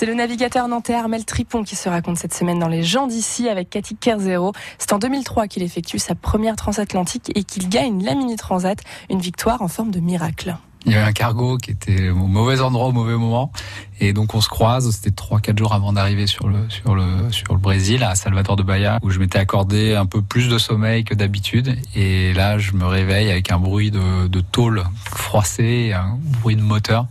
C'est le navigateur nantais Armel Tripon qui se raconte cette semaine dans Les gens d'ici avec Cathy Kerzero. C'est en 2003 qu'il effectue sa première transatlantique et qu'il gagne la Mini Transat, une victoire en forme de miracle. Il y avait un cargo qui était au mauvais endroit au mauvais moment et donc on se croise. C'était trois quatre jours avant d'arriver sur le sur le sur le Brésil à Salvador de Bahia où je m'étais accordé un peu plus de sommeil que d'habitude et là je me réveille avec un bruit de, de tôle froissée, un bruit de moteur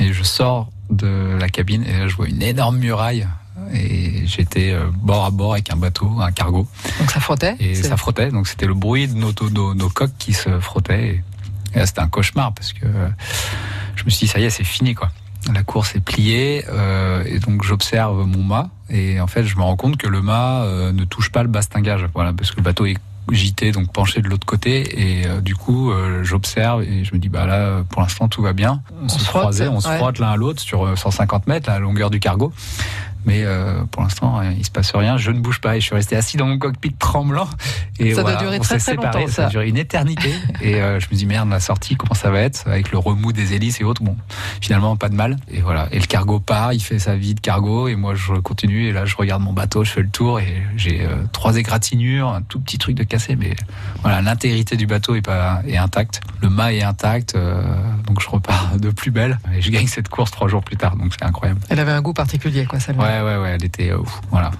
et je sors de la cabine et là je vois une énorme muraille et j'étais euh, bord à bord avec un bateau, un cargo. Donc ça frottait Et ça frottait, donc c'était le bruit de nos, nos, nos coques qui se frottaient. Et et là, c'était un cauchemar parce que je me suis dit, ça y est, c'est fini, quoi. La course est pliée, euh, et donc j'observe mon mât, et en fait, je me rends compte que le mât euh, ne touche pas le bastingage, voilà, parce que le bateau est gité, donc penché de l'autre côté, et euh, du coup, euh, j'observe et je me dis, bah là, pour l'instant, tout va bien. On, On se se frotte, croisait, on se frotte l'un à l'autre sur 150 mètres, la longueur du cargo. Mais euh, pour l'instant, euh, il se passe rien. Je ne bouge pas et je suis resté assis dans mon cockpit tremblant. Et Ça doit voilà, durer on très, très séparés. longtemps, Ça a ça. duré une éternité. et euh, je me dis merde, la sortie, comment ça va être avec le remous des hélices et autres. Bon, finalement, pas de mal. Et voilà. Et le cargo part, il fait sa vie de cargo et moi je continue. Et là, je regarde mon bateau, je fais le tour et j'ai euh, trois égratignures, un tout petit truc de cassé, mais voilà, l'intégrité du bateau est pas est intacte. Le mât est intact, euh, donc je repars de plus belle et je gagne cette course trois jours plus tard. Donc c'est incroyable. Elle avait un goût particulier, quoi, celle-là. Ouais, ouais, ouais, elle était, euh, ouf, voilà,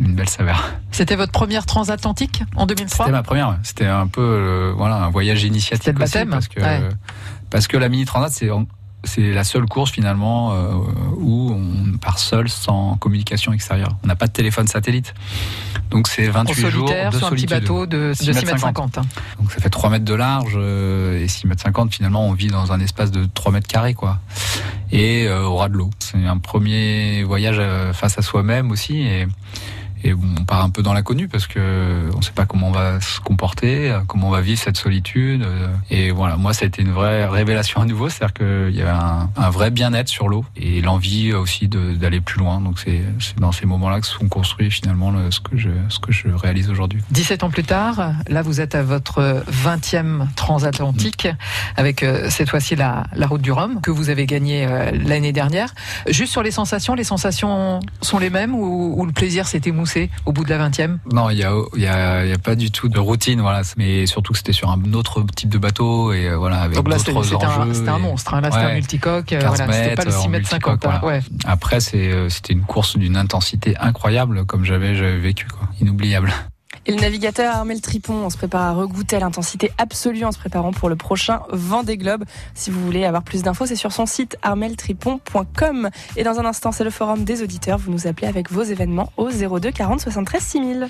une belle saveur. C'était votre première transatlantique en 2003 C'était ma première. C'était un peu, euh, voilà, un voyage initiatique C'était le baptême, parce que ouais. parce que la mini transat c'est c'est la seule course finalement euh, où on part seul sans communication extérieure. On n'a pas de téléphone satellite. Donc c'est En 28 jours solitaire, de sur un petit solitude. bateau de, 6 de 6 mètres mètres 50. hein. Donc ça fait 3 mètres de large euh, et 6 mètres 50 finalement on vit dans un espace de 3 mètres carrés quoi. Et euh, au ras de l'eau. C'est un premier voyage euh, face à soi-même aussi et et on part un peu dans l'inconnu parce que on sait pas comment on va se comporter, comment on va vivre cette solitude. Et voilà, moi, ça a été une vraie révélation à nouveau, c'est-à-dire qu'il y avait un, un vrai bien-être sur l'eau et l'envie aussi d'aller plus loin. Donc c'est dans ces moments-là que se sont construits finalement le- ce que je ce que je réalise aujourd'hui. 17 ans plus tard, là vous êtes à votre 20e transatlantique avec euh, cette fois-ci la, la route du Rhum que vous avez gagnée euh, l'année dernière. Juste sur les sensations, les sensations sont les mêmes ou, ou le plaisir s'est émoussé au bout de la 20e Non, il y a, il y a, y a pas du tout de routine, voilà. Mais surtout que c'était sur un autre type de bateau et euh, voilà avec Donc là c'était d'autres un, enjeux. c'était un et- monstre, hein. là c'était Ouais. un multicoque, euh, 15 voilà, c'était pas le mètres 6 en mètres 50. multicoque, hein. Ouais. Après, euh, c'était une course d'une intensité incroyable, comme j'avais, j'avais vécu, quoi. Inoubliable. Et le navigateur Armel Tripon, on se prépare à regoûter à l'intensité absolue en se préparant pour le prochain Vendée Globe. Si vous voulez avoir plus d'infos, c'est sur son site armeltripon.com. Et dans un instant, c'est le forum des auditeurs. Vous nous appelez avec vos événements au 02 40 73 6000.